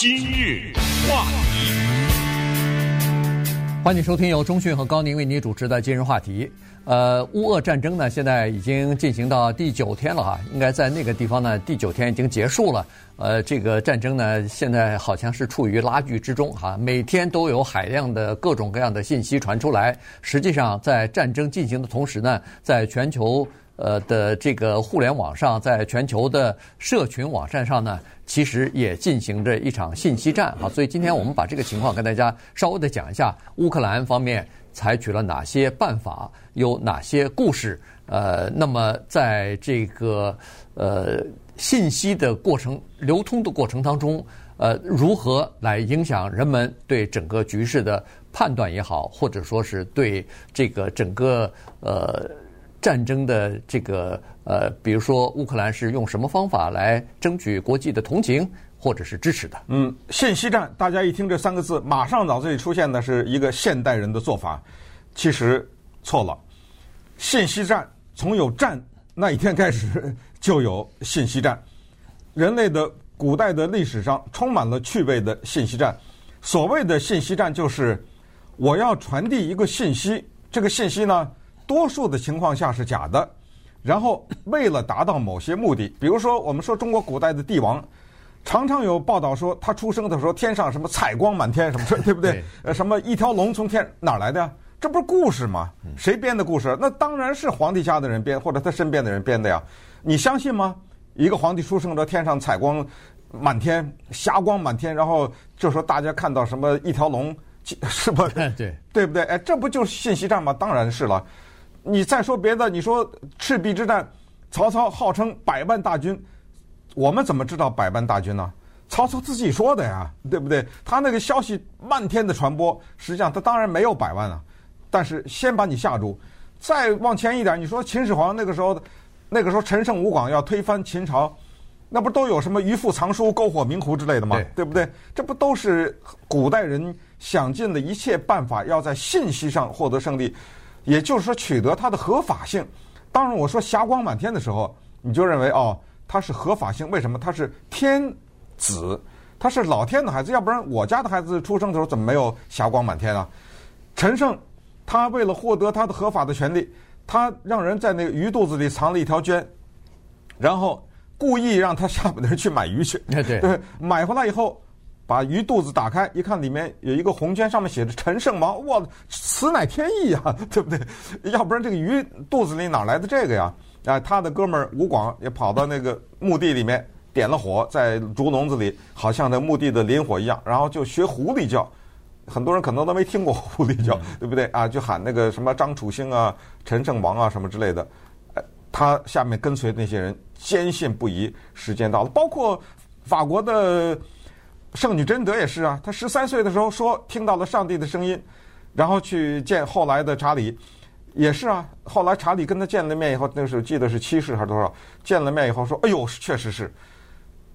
今日话题，欢迎收听由中讯和高宁为您主持的今日话题。呃，乌俄战争呢，现在已经进行到第九天了哈，应该在那个地方呢，第九天已经结束了。呃，这个战争呢，现在好像是处于拉锯之中哈，每天都有海量的各种各样的信息传出来。实际上，在战争进行的同时呢，在全球。呃的这个互联网上，在全球的社群网站上呢，其实也进行着一场信息战啊。所以今天我们把这个情况跟大家稍微的讲一下，乌克兰方面采取了哪些办法，有哪些故事。呃，那么在这个呃信息的过程流通的过程当中，呃，如何来影响人们对整个局势的判断也好，或者说是对这个整个呃。战争的这个呃，比如说乌克兰是用什么方法来争取国际的同情或者是支持的？嗯，信息战，大家一听这三个字，马上脑子里出现的是一个现代人的做法，其实错了。信息战从有战那一天开始就有信息战，人类的古代的历史上充满了趣味的信息战。所谓的信息战，就是我要传递一个信息，这个信息呢，多数的情况下是假的，然后为了达到某些目的，比如说我们说中国古代的帝王，常常有报道说他出生的时候天上什么彩光满天什么，对不对？呃，什么一条龙从天哪儿来的呀？这不是故事吗？谁编的故事？那当然是皇帝家的人编或者他身边的人编的呀。你相信吗？一个皇帝出生的天上彩光满天，霞光满天，然后就说大家看到什么一条龙，是吧？对，对不对？哎，这不就是信息战吗？当然是了。你再说别的，你说赤壁之战，曹操号称百万大军，我们怎么知道百万大军呢？曹操自己说的呀，对不对？他那个消息漫天的传播，实际上他当然没有百万啊，但是先把你吓住。再往前一点，你说秦始皇那个时候，那个时候陈胜吴广要推翻秦朝，那不都有什么鱼腹藏书、篝火明壶之类的吗？对，对不对？这不都是古代人想尽了一切办法，要在信息上获得胜利。也就是说，取得它的合法性。当然，我说霞光满天的时候，你就认为哦，它是合法性。为什么？它是天子，他是老天的孩子。要不然，我家的孩子出生的时候怎么没有霞光满天啊？陈胜，他为了获得他的合法的权利，他让人在那个鱼肚子里藏了一条绢，然后故意让他下面的人去买鱼去。对对，买回来以后。把鱼肚子打开，一看里面有一个红圈，上面写着 “陈胜王”，哇，此乃天意呀，对不对？要不然这个鱼肚子里哪来的这个呀？啊，他的哥们儿吴广也跑到那个墓地里面点了火，在竹笼子里，好像在墓地的林火一样，然后就学狐狸叫。很多人可能都没听过狐狸叫，对不对？啊，就喊那个什么张楚兴啊、陈胜王啊什么之类的。他下面跟随那些人坚信不疑，时间到了，包括法国的。圣女贞德也是啊，她十三岁的时候说听到了上帝的声音，然后去见后来的查理，也是啊。后来查理跟他见了面以后，那时候记得是七世还是多少？见了面以后说：“哎呦，确实是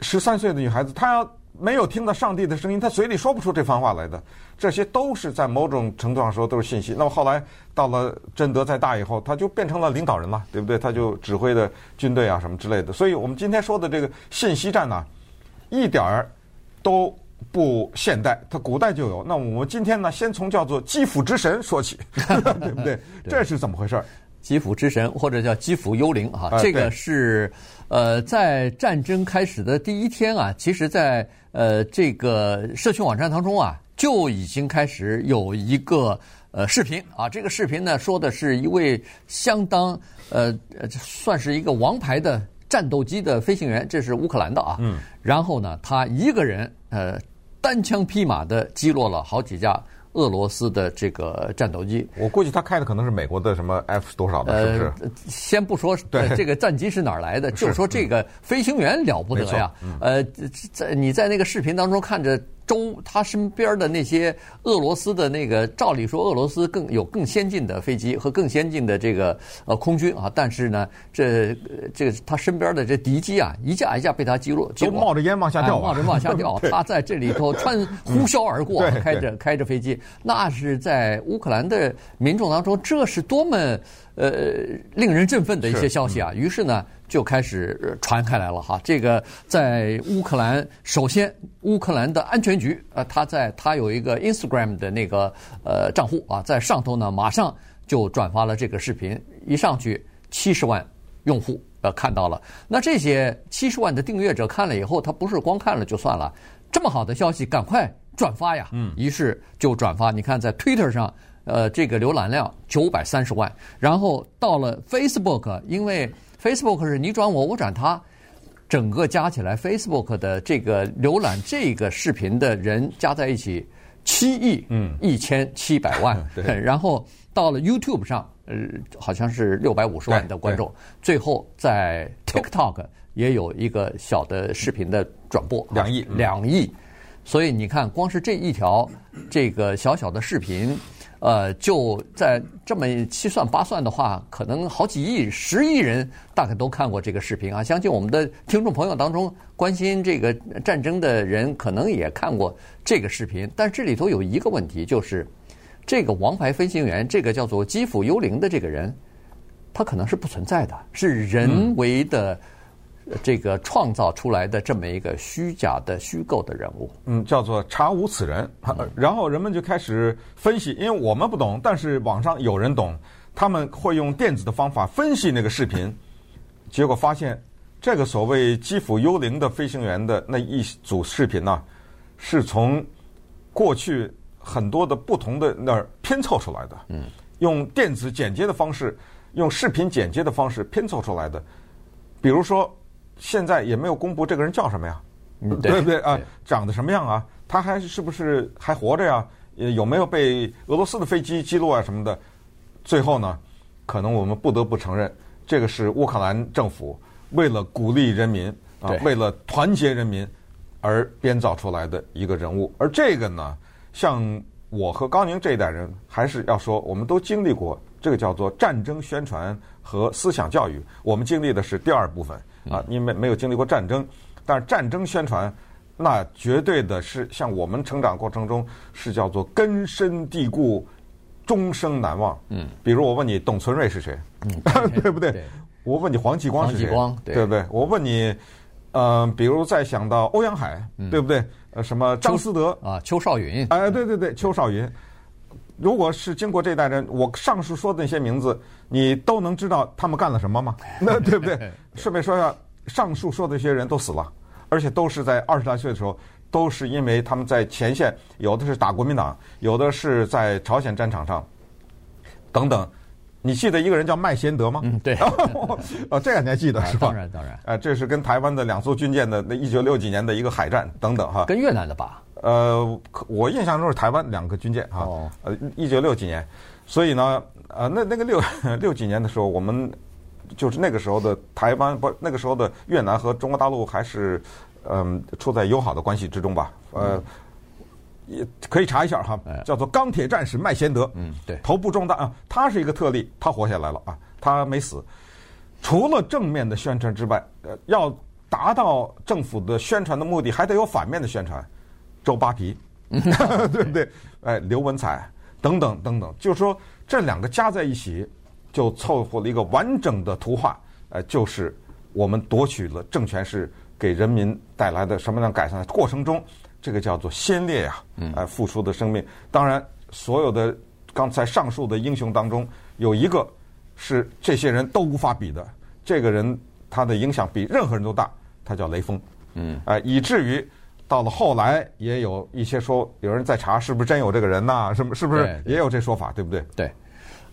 十三岁的女孩子，她要没有听到上帝的声音，她嘴里说不出这番话来的。这些都是在某种程度上说都是信息。那么后来到了贞德再大以后，他就变成了领导人了，对不对？他就指挥的军队啊什么之类的。所以我们今天说的这个信息战呢，一点儿。都不现代，它古代就有。那我们今天呢，先从叫做基辅之神说起，对不对？这是怎么回事？基辅之神或者叫基辅幽灵啊，这个是呃，在战争开始的第一天啊，其实在呃这个社区网站当中啊，就已经开始有一个呃视频啊。这个视频呢，说的是一位相当呃算是一个王牌的。战斗机的飞行员，这是乌克兰的啊。嗯。然后呢，他一个人呃单枪匹马的击落了好几架俄罗斯的这个战斗机。我估计他开的可能是美国的什么 F 多少的，是不是？呃，先不说对这个战机是哪儿来的，就说这个飞行员了不得呀。嗯。呃，在你在那个视频当中看着。周他身边的那些俄罗斯的那个，照理说俄罗斯更有更先进的飞机和更先进的这个呃空军啊，但是呢，这这个他身边的这敌机啊，一架一架被他击落，就冒着烟往下掉，冒着往下掉。他在这里头穿呼啸而过，开着开着飞机，那是在乌克兰的民众当中，这是多么呃令人振奋的一些消息啊！于是呢。就开始传开来了哈。这个在乌克兰，首先乌克兰的安全局呃，他在他有一个 Instagram 的那个呃账户啊，在上头呢马上就转发了这个视频，一上去七十万用户呃看到了。那这些七十万的订阅者看了以后，他不是光看了就算了，这么好的消息赶快转发呀！嗯，于是就转发。你看在 Twitter 上。呃，这个浏览量九百三十万，然后到了 Facebook，因为 Facebook 是你转我，我转他，整个加起来 Facebook 的这个浏览这个视频的人加在一起七亿，嗯，一千七百万。对。然后到了 YouTube 上，呃，好像是六百五十万的观众。最后在 TikTok 也有一个小的视频的转播，两亿，两亿。所以你看，光是这一条这个小小的视频。呃，就在这么七算八算的话，可能好几亿、十亿人大概都看过这个视频啊。相信我们的听众朋友当中关心这个战争的人，可能也看过这个视频。但这里头有一个问题，就是这个王牌飞行员，这个叫做基辅幽灵的这个人，他可能是不存在的，是人为的。这个创造出来的这么一个虚假的虚构的人物，嗯，叫做查无此人。然后人们就开始分析，因为我们不懂，但是网上有人懂，他们会用电子的方法分析那个视频，结果发现这个所谓基辅幽灵的飞行员的那一组视频呢，是从过去很多的不同的那儿拼凑出来的。嗯，用电子剪接的方式，用视频剪接的方式拼凑出来的，比如说。现在也没有公布这个人叫什么呀，对，对不对啊？长得什么样啊？他还是不是还活着呀？有没有被俄罗斯的飞机击落啊什么的？最后呢，可能我们不得不承认，这个是乌克兰政府为了鼓励人民啊，为了团结人民而编造出来的一个人物。而这个呢，像我和高宁这一代人，还是要说，我们都经历过这个叫做战争宣传和思想教育。我们经历的是第二部分。啊，你没没有经历过战争，但是战争宣传，那绝对的是像我们成长过程中是叫做根深蒂固、终生难忘。嗯，比如我问你董存瑞是谁？嗯，对 不对？对，我问你黄继光是谁？黄继光，对，对不对？我问你，嗯、呃，比如再想到欧阳海，嗯、对不对？呃，什么张思德啊，邱少云？哎，对对对，邱少云。如果是经过这代人，我上述说的那些名字，你都能知道他们干了什么吗？那 对不对？顺便说一下，上述说的这些人都死了，而且都是在二十来岁的时候，都是因为他们在前线，有的是打国民党，有的是在朝鲜战场上，等等。你记得一个人叫麦先德吗？嗯，对。哦，这个你还记得是吧？当然当然。哎，这是跟台湾的两艘军舰的那一九六几年的一个海战等等哈。跟越南的吧？呃，我印象中是台湾两个军舰哈，呃，一九六几年，所以呢，呃，那那个六 六几年的时候，我们就是那个时候的台湾不，那个时候的越南和中国大陆还是嗯、呃、处在友好的关系之中吧，呃，也可以查一下哈，叫做钢铁战士麦贤德，嗯，对，头部中弹啊，他是一个特例，他活下来了啊，他没死。除了正面的宣传之外，呃，要达到政府的宣传的目的，还得有反面的宣传。周扒皮，对不对？哎，刘文彩等等等等，就是说这两个加在一起，就凑合了一个完整的图画。哎，就是我们夺取了政权，是给人民带来的什么样改善的过程中，这个叫做先烈呀，哎，付出的生命。当然，所有的刚才上述的英雄当中，有一个是这些人都无法比的，这个人他的影响比任何人都大，他叫雷锋。嗯，哎，以至于。到了后来，也有一些说，有人在查是不是真有这个人呐？什么是不是也有这说法，对，对不对？对，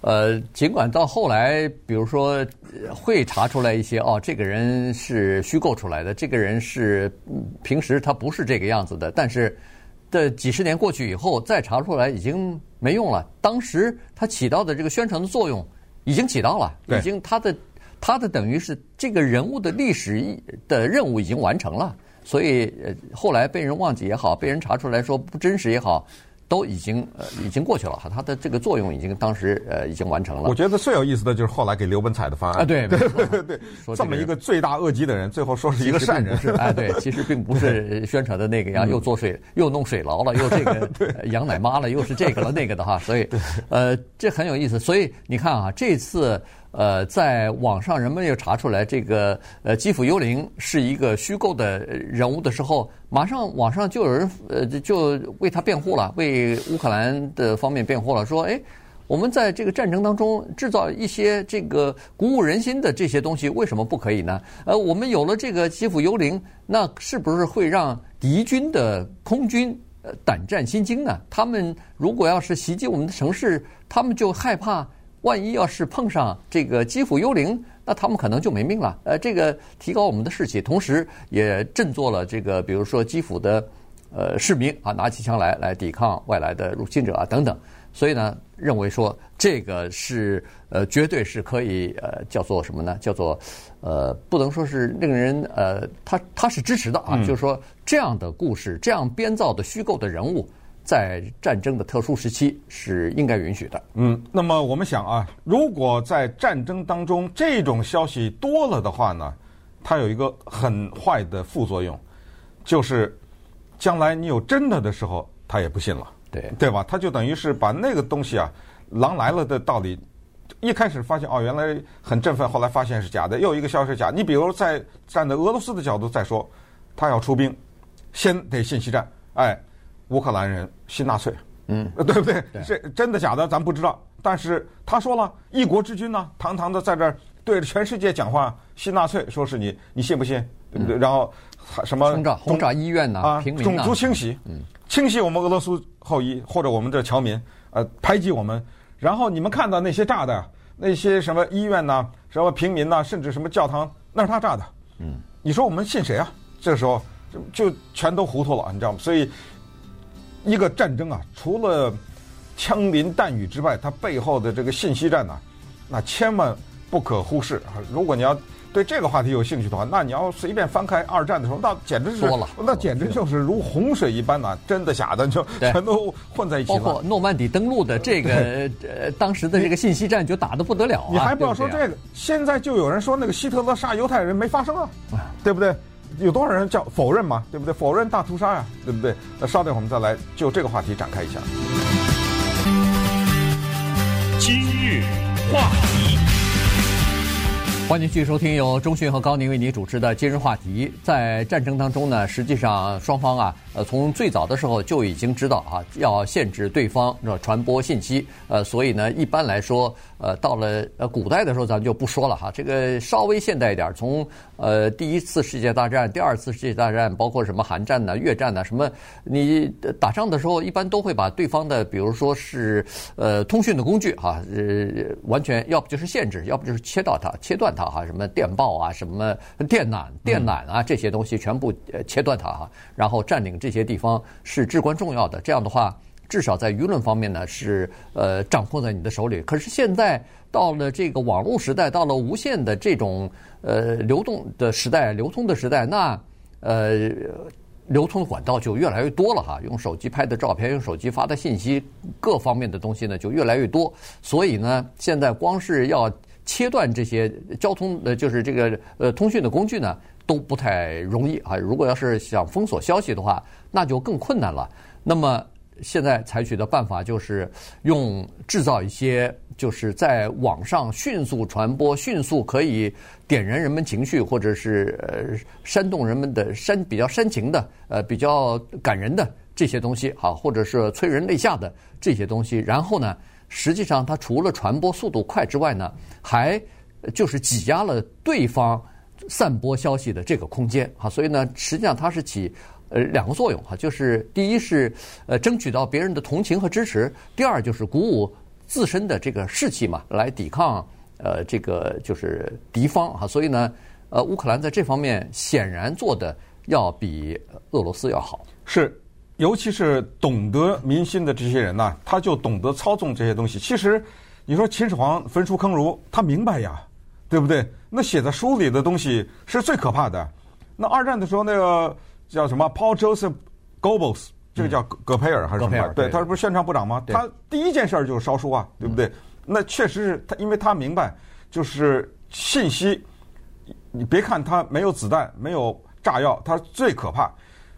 呃，尽管到后来，比如说会查出来一些哦，这个人是虚构出来的，这个人是平时他不是这个样子的，但是这几十年过去以后，再查出来已经没用了。当时他起到的这个宣传的作用已经起到了，已经他的他的等于是这个人物的历史的任务已经完成了。所以，呃，后来被人忘记也好，被人查出来说不真实也好，都已经呃已经过去了哈，它的这个作用已经当时呃已经完成了。我觉得最有意思的就是后来给刘文彩的方案啊，对对对 对，这么一个罪大恶极的人，最后说是一个善人是，哎，对，其实并不是宣传的那个样，又做水又弄水牢了，又这个养奶妈了，又是这个了那个的哈，所以呃这很有意思。所以你看啊，这次。呃，在网上人们又查出来这个呃基辅幽灵是一个虚构的人物的时候，马上网上就有人呃就为他辩护了，为乌克兰的方面辩护了，说哎，我们在这个战争当中制造一些这个鼓舞人心的这些东西，为什么不可以呢？呃，我们有了这个基辅幽灵，那是不是会让敌军的空军呃胆战心惊呢？他们如果要是袭击我们的城市，他们就害怕。万一要是碰上这个基辅幽灵，那他们可能就没命了。呃，这个提高我们的士气，同时也振作了这个，比如说基辅的呃市民啊，拿起枪来来抵抗外来的入侵者啊等等。所以呢，认为说这个是呃绝对是可以呃叫做什么呢？叫做呃不能说是令人呃他他是支持的啊，嗯、就是说这样的故事，这样编造的虚构的人物。在战争的特殊时期是应该允许的。嗯，那么我们想啊，如果在战争当中这种消息多了的话呢，它有一个很坏的副作用，就是将来你有真的的时候，他也不信了，对对吧？他就等于是把那个东西啊，狼来了的道理，一开始发现哦，原来很振奋，后来发现是假的，又一个消息是假。你比如在站在俄罗斯的角度再说，他要出兵，先得信息战，哎。乌克兰人信纳粹，嗯，对不对？这真的假的，咱不知道。但是他说了，一国之君呢，堂堂的在这儿对着全世界讲话，信纳粹，说是你，你信不信？对不对？嗯、然后什么轰炸轰炸医院呢？啊，种族清洗，嗯，清洗我们俄罗斯后裔或者我们的侨民，呃，排挤我们。然后你们看到那些炸的，那些什么医院呐，什么平民呐，甚至什么教堂，那是他炸的。嗯，你说我们信谁啊？这个时候就就全都糊涂了，你知道吗？所以。一个战争啊，除了枪林弹雨之外，它背后的这个信息战呢、啊，那千万不可忽视啊！如果你要对这个话题有兴趣的话，那你要随便翻开二战的时候，那简直是多了，那简直就是如洪水一般呐、啊，真的假的就 全都混在一起了。包 括诺曼底登陆的这个呃，当时的这个信息战就打得不得了啊！你还不要说这个，现在就有人说那个希特勒杀犹太人没发生啊，对不对？有多少人叫否认嘛？对不对？否认大屠杀呀，对不对？那稍等我们再来就这个话题展开一下。今日话题，欢迎继续收听由中讯和高宁为您主持的今日话题。在战争当中呢，实际上双方啊。呃，从最早的时候就已经知道啊，要限制对方传播信息。呃，所以呢，一般来说，呃，到了呃古代的时候，咱们就不说了哈。这个稍微现代一点，从呃第一次世界大战、第二次世界大战，包括什么韩战呐、越战呐，什么，你打仗的时候，一般都会把对方的，比如说是呃通讯的工具哈，呃，完全要不就是限制，要不就是切断它、切断它哈，什么电报啊、什么电缆、电缆啊这些东西全部切断它哈，然后占领。这些地方是至关重要的。这样的话，至少在舆论方面呢，是呃掌控在你的手里。可是现在到了这个网络时代，到了无线的这种呃流动的时代、流通的时代，那呃流通的管道就越来越多了哈。用手机拍的照片，用手机发的信息，各方面的东西呢就越来越多。所以呢，现在光是要切断这些交通呃，就是这个呃通讯的工具呢。都不太容易啊！如果要是想封锁消息的话，那就更困难了。那么现在采取的办法就是用制造一些，就是在网上迅速传播、迅速可以点燃人们情绪，或者是呃煽动人们的煽比较煽情的、呃比较感人的这些东西，好，或者是催人泪下的这些东西。然后呢，实际上它除了传播速度快之外呢，还就是挤压了对方。散播消息的这个空间啊，所以呢，实际上它是起呃两个作用哈，就是第一是呃争取到别人的同情和支持，第二就是鼓舞自身的这个士气嘛，来抵抗呃这个就是敌方哈，所以呢，呃乌克兰在这方面显然做的要比俄罗斯要好，是，尤其是懂得民心的这些人呢，他就懂得操纵这些东西。其实你说秦始皇焚书坑儒，他明白呀。对不对？那写在书里的东西是最可怕的。那二战的时候，那个叫什么 Paul Joseph Goebbels 这个叫葛葛培尔还是什么？对，他不是宣传部长吗？他第一件事儿就是烧书啊，对不对？那确实是他，因为他明白，就是信息，你别看他没有子弹，没有炸药，他最可怕。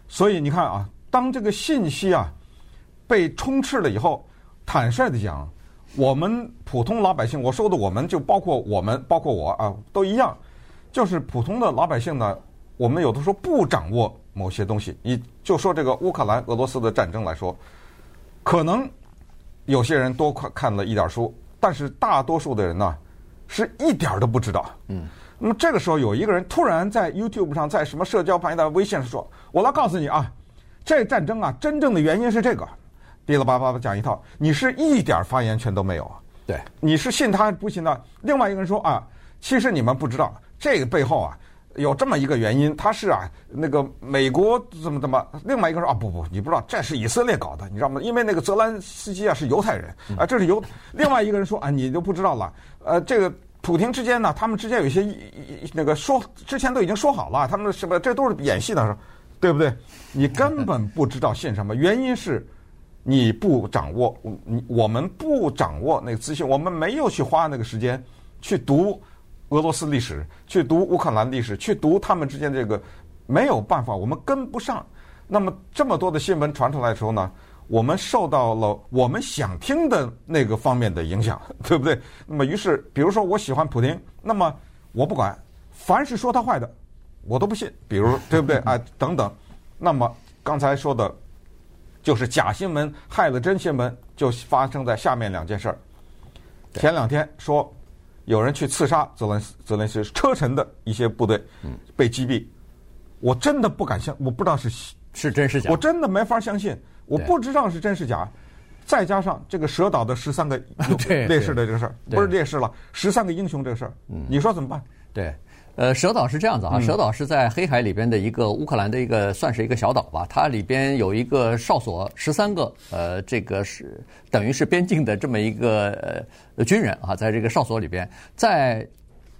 所以你看啊，当这个信息啊被充斥了以后，坦率的讲，我们普通老百姓，我说的我们就包括我们，包括我啊，都一样，就是普通的老百姓呢，我们有的时候不掌握某些东西。你就说这个乌克兰俄罗斯的战争来说，可能有些人多看看了一点书，但是大多数的人呢，是一点都不知道。嗯。那么这个时候，有一个人突然在 YouTube 上，在什么社交平台微信上说：“我来告诉你啊，这战争啊，真正的原因是这个。”噼里啪啦的讲一套，你是一点发言权都没有啊。对，你是信他不信他？另外一个人说啊，其实你们不知道，这个背后啊有这么一个原因，他是啊那个美国怎么怎么。另外一个人说啊不不，你不知道，这是以色列搞的，你知道吗？因为那个泽兰斯基啊是犹太人啊，这是犹。另外一个人说啊，你就不知道了，呃，这个。普京之间呢，他们之间有一些那个说之前都已经说好了，他们什么这都是演戏的，对不对？你根本不知道信什么，原因是你不掌握，你我们不掌握那个资讯，我们没有去花那个时间去读俄罗斯历史，去读乌克兰历史，去读他们之间这个没有办法，我们跟不上。那么这么多的新闻传出来的时候呢？我们受到了我们想听的那个方面的影响，对不对？那么于是，比如说我喜欢普丁，那么我不管，凡是说他坏的，我都不信。比如，对不对？啊，等等。那么刚才说的，就是假新闻害了真新闻，就发生在下面两件事儿。前两天说有人去刺杀泽连斯泽连斯基车臣的一些部队，被击毙。我真的不敢相，我不知道是是真是假，我真的没法相信。我不知道是真是假，再加上这个蛇岛的十三个 烈士的这个事儿，不是烈士了，十三个英雄这个事儿，你说怎么办？对，呃，蛇岛是这样子啊，蛇岛是在黑海里边的一个乌克兰的一个算是一个小岛吧，它里边有一个哨所，十三个，呃，这个是等于是边境的这么一个呃军人啊，在这个哨所里边，在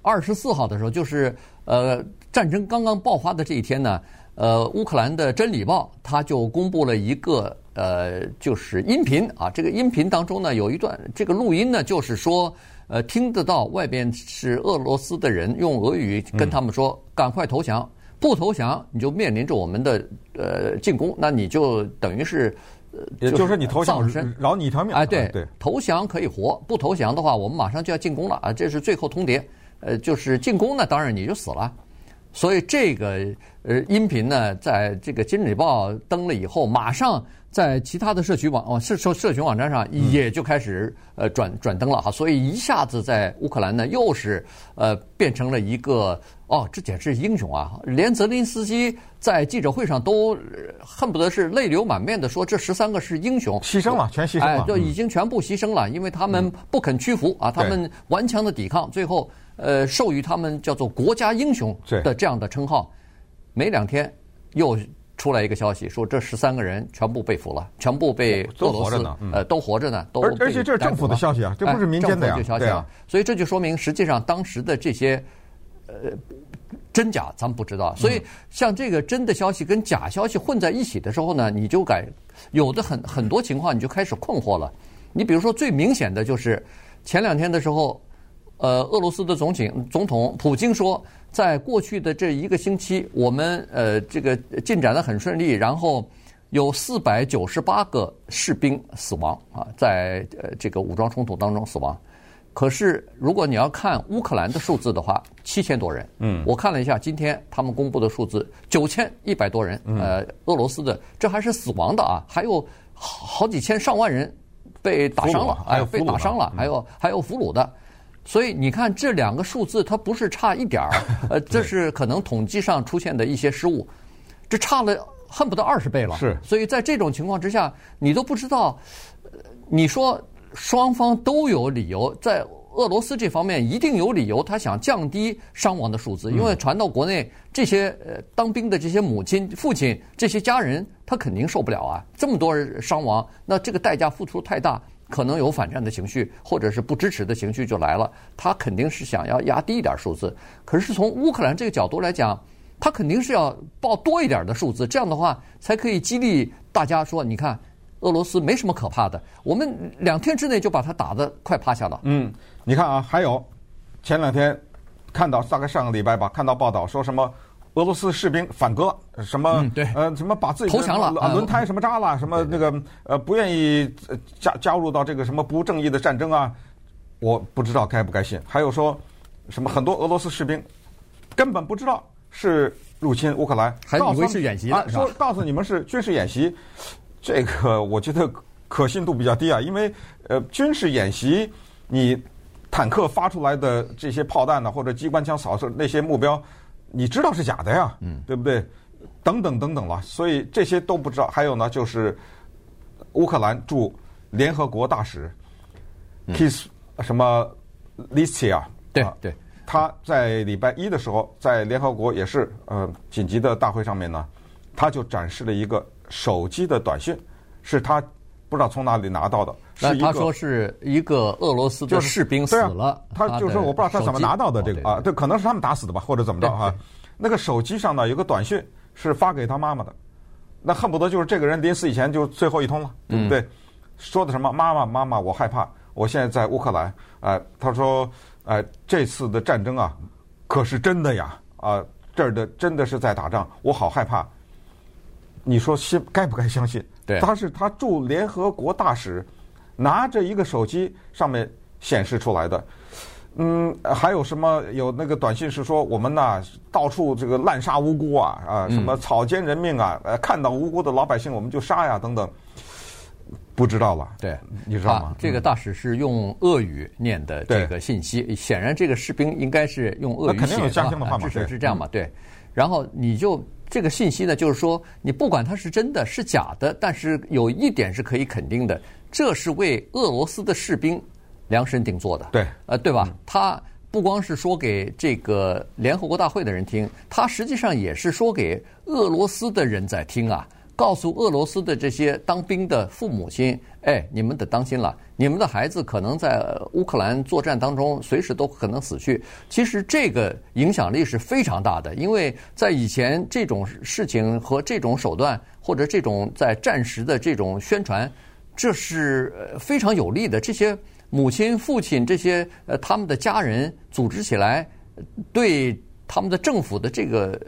二十四号的时候，就是呃战争刚刚爆发的这一天呢。呃，乌克兰的《真理报》它就公布了一个呃，就是音频啊。这个音频当中呢，有一段这个录音呢，就是说，呃，听得到外边是俄罗斯的人用俄语跟他们说：“赶快投降，不投降你就面临着我们的呃进攻。”那你就等于是，也就是你投降，饶你一条命。哎，对对，投降可以活，不投降的话，我们马上就要进攻了啊！这是最后通牒。呃，就是进攻呢，当然你就死了。所以这个呃音频呢，在这个《金日报》登了以后，马上在其他的社区网哦社社社群网站上也就开始呃转转登了哈。所以一下子在乌克兰呢，又是呃变成了一个哦，这简直是英雄啊！连泽林斯基在记者会上都恨不得是泪流满面的说，这十三个是英雄，牺牲了，全牺牲了，哎，就已经全部牺牲了，因为他们不肯屈服啊，他们顽强的抵抗，最后。呃，授予他们叫做“国家英雄”的这样的称号，没两天又出来一个消息，说这十三个人全部被俘了，全部被俄罗斯呃都活着呢，都而而且这是政府的消息啊，这不是民间的呀，消息啊，所以这就说明实际上当时的这些呃真假咱们不知道，所以像这个真的消息跟假消息混在一起的时候呢，你就改有的很很多情况你就开始困惑了。你比如说最明显的就是前两天的时候。呃，俄罗斯的总统总统普京说，在过去的这一个星期，我们呃这个进展得很顺利，然后有四百九十八个士兵死亡啊，在呃这个武装冲突当中死亡。可是如果你要看乌克兰的数字的话，七千多人。嗯，我看了一下今天他们公布的数字，九千一百多人。呃，俄罗斯的这还是死亡的啊，还有好好几千上万人被打伤了，还有被打伤了，还有还有俘虏的。所以你看这两个数字，它不是差一点儿，呃，这是可能统计上出现的一些失误，这差了恨不得二十倍了。是，所以在这种情况之下，你都不知道，你说双方都有理由，在俄罗斯这方面一定有理由，他想降低伤亡的数字，因为传到国内这些呃当兵的这些母亲、父亲这些家人，他肯定受不了啊，这么多人伤亡，那这个代价付出太大。可能有反战的情绪，或者是不支持的情绪就来了。他肯定是想要压低一点数字。可是从乌克兰这个角度来讲，他肯定是要报多一点的数字，这样的话才可以激励大家说，你看俄罗斯没什么可怕的，我们两天之内就把他打得快趴下了。嗯，你看啊，还有前两天看到大概上个礼拜吧，看到报道说什么俄罗斯士兵反戈，什么、嗯、对呃什么把自己投降了，轮胎什么扎了，什么那个呃不愿意加加入到这个什么不正义的战争啊，我不知道该不该信。还有说什么很多俄罗斯士兵根本不知道。是入侵乌克兰，还以为是演习说告诉你们是军事演习，这个我觉得可信度比较低啊，因为呃军事演习，你坦克发出来的这些炮弹呢，或者机关枪扫射那些目标，你知道是假的呀，嗯，对不对？等等等等了，所以这些都不知道。还有呢，就是乌克兰驻联合国大使 Kiss、嗯、什么 Listia，对对。他在礼拜一的时候，在联合国也是呃紧急的大会上面呢，他就展示了一个手机的短讯，是他不知道从哪里拿到的。那他说是一个俄罗斯的士兵死了，他就说我不知道他怎么拿到的这个啊，对，可能是他们打死的吧，或者怎么着哈。那个手机上呢有个短讯是发给他妈妈的，那恨不得就是这个人临死以前就最后一通了，对不对？说的什么妈妈妈妈，我害怕，我现在在乌克兰，哎，他说。哎，这次的战争啊，可是真的呀！啊，这儿的真的是在打仗，我好害怕。你说信该不该相信？对，他是他驻联合国大使，拿着一个手机上面显示出来的。嗯，还有什么？有那个短信是说我们呐，到处这个滥杀无辜啊啊，什么草菅人命啊，呃，看到无辜的老百姓我们就杀呀等等。不知道了，对，你知道吗？啊、这个大使是用俄语念的这个信息，显然这个士兵应该是用俄语写的，肯定有家乡的话嘛，至少是这样嘛，对。然后你就这个信息呢，就是说你不管它是真的是假的，但是有一点是可以肯定的，这是为俄罗斯的士兵量身定做的，对，呃，对吧？他不光是说给这个联合国大会的人听，他实际上也是说给俄罗斯的人在听啊。告诉俄罗斯的这些当兵的父母亲，哎，你们得当心了，你们的孩子可能在乌克兰作战当中随时都可能死去。其实这个影响力是非常大的，因为在以前这种事情和这种手段，或者这种在战时的这种宣传，这是非常有利的。这些母亲、父亲这些呃他们的家人组织起来，对他们的政府的这个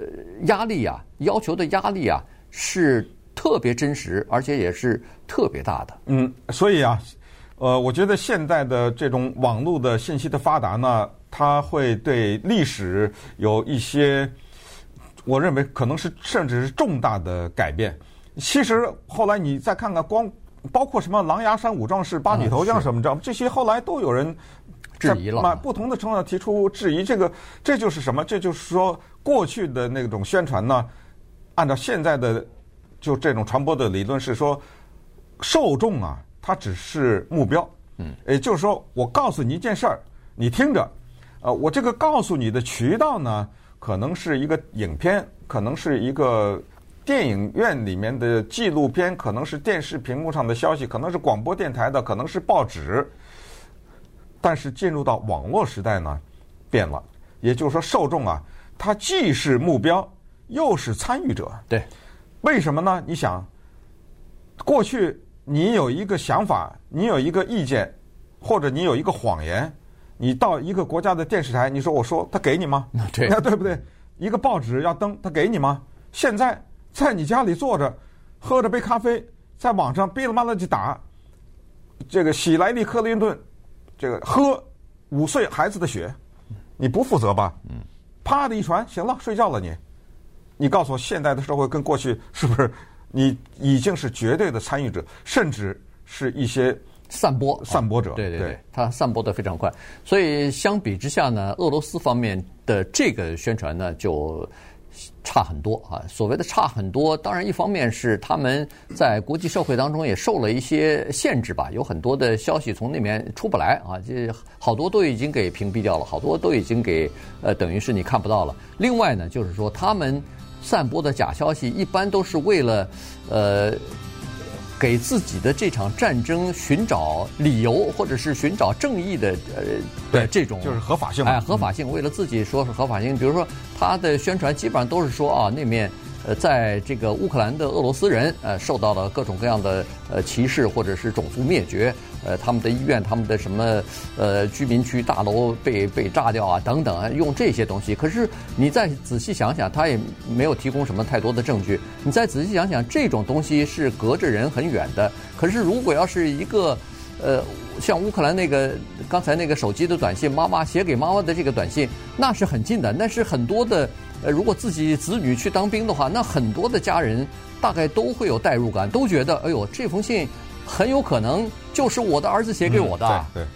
压力啊，要求的压力啊，是。特别真实，而且也是特别大的。嗯，所以啊，呃，我觉得现在的这种网络的信息的发达呢，它会对历史有一些，我认为可能是甚至是重大的改变。其实后来你再看看，光包括什么狼牙山五壮士、八女投江什么，知道吗？这些后来都有人质疑了，不同的程度上提出质疑。这个这就是什么？这就是说，过去的那种宣传呢，按照现在的。就这种传播的理论是说，受众啊，它只是目标。嗯，也就是说，我告诉你一件事儿，你听着，呃，我这个告诉你的渠道呢，可能是一个影片，可能是一个电影院里面的纪录片，可能是电视屏幕上的消息，可能是广播电台的，可能是报纸。但是进入到网络时代呢，变了。也就是说，受众啊，他既是目标，又是参与者。对。为什么呢？你想，过去你有一个想法，你有一个意见，或者你有一个谎言，你到一个国家的电视台，你说我说他给你吗？对，对不对？一个报纸要登，他给你吗？现在在你家里坐着，喝着杯咖啡，在网上哔哩吧啦去打，这个喜来利克林顿，这个喝五岁孩子的血，你不负责吧？嗯，啪的一传，行了，睡觉了你。你告诉我，现代的社会跟过去是不是？你已经是绝对的参与者，甚至是一些散播散播者。对对对，它散播的非常快。所以相比之下呢，俄罗斯方面的这个宣传呢，就差很多啊。所谓的差很多，当然一方面是他们在国际社会当中也受了一些限制吧，有很多的消息从那边出不来啊，这好多都已经给屏蔽掉了，好多都已经给呃，等于是你看不到了。另外呢，就是说他们。散播的假消息一般都是为了，呃，给自己的这场战争寻找理由，或者是寻找正义的呃对这种就是合法性哎，合法性，为了自己说是合法性。比如说他的宣传基本上都是说啊，那面呃，在这个乌克兰的俄罗斯人呃受到了各种各样的呃歧视或者是种族灭绝，呃，他们的医院、他们的什么呃居民区大楼被被炸掉啊等等啊，用这些东西。可是你再仔细想想，他也没有提供什么太多的证据。你再仔细想想，这种东西是隔着人很远的。可是如果要是一个呃，像乌克兰那个刚才那个手机的短信，妈妈写给妈妈的这个短信，那是很近的。那是很多的呃，如果自己子女去当兵的话，那很多的家人大概都会有代入感，都觉得哎呦，这封信很有可能就是我的儿子写给我的。嗯、对。对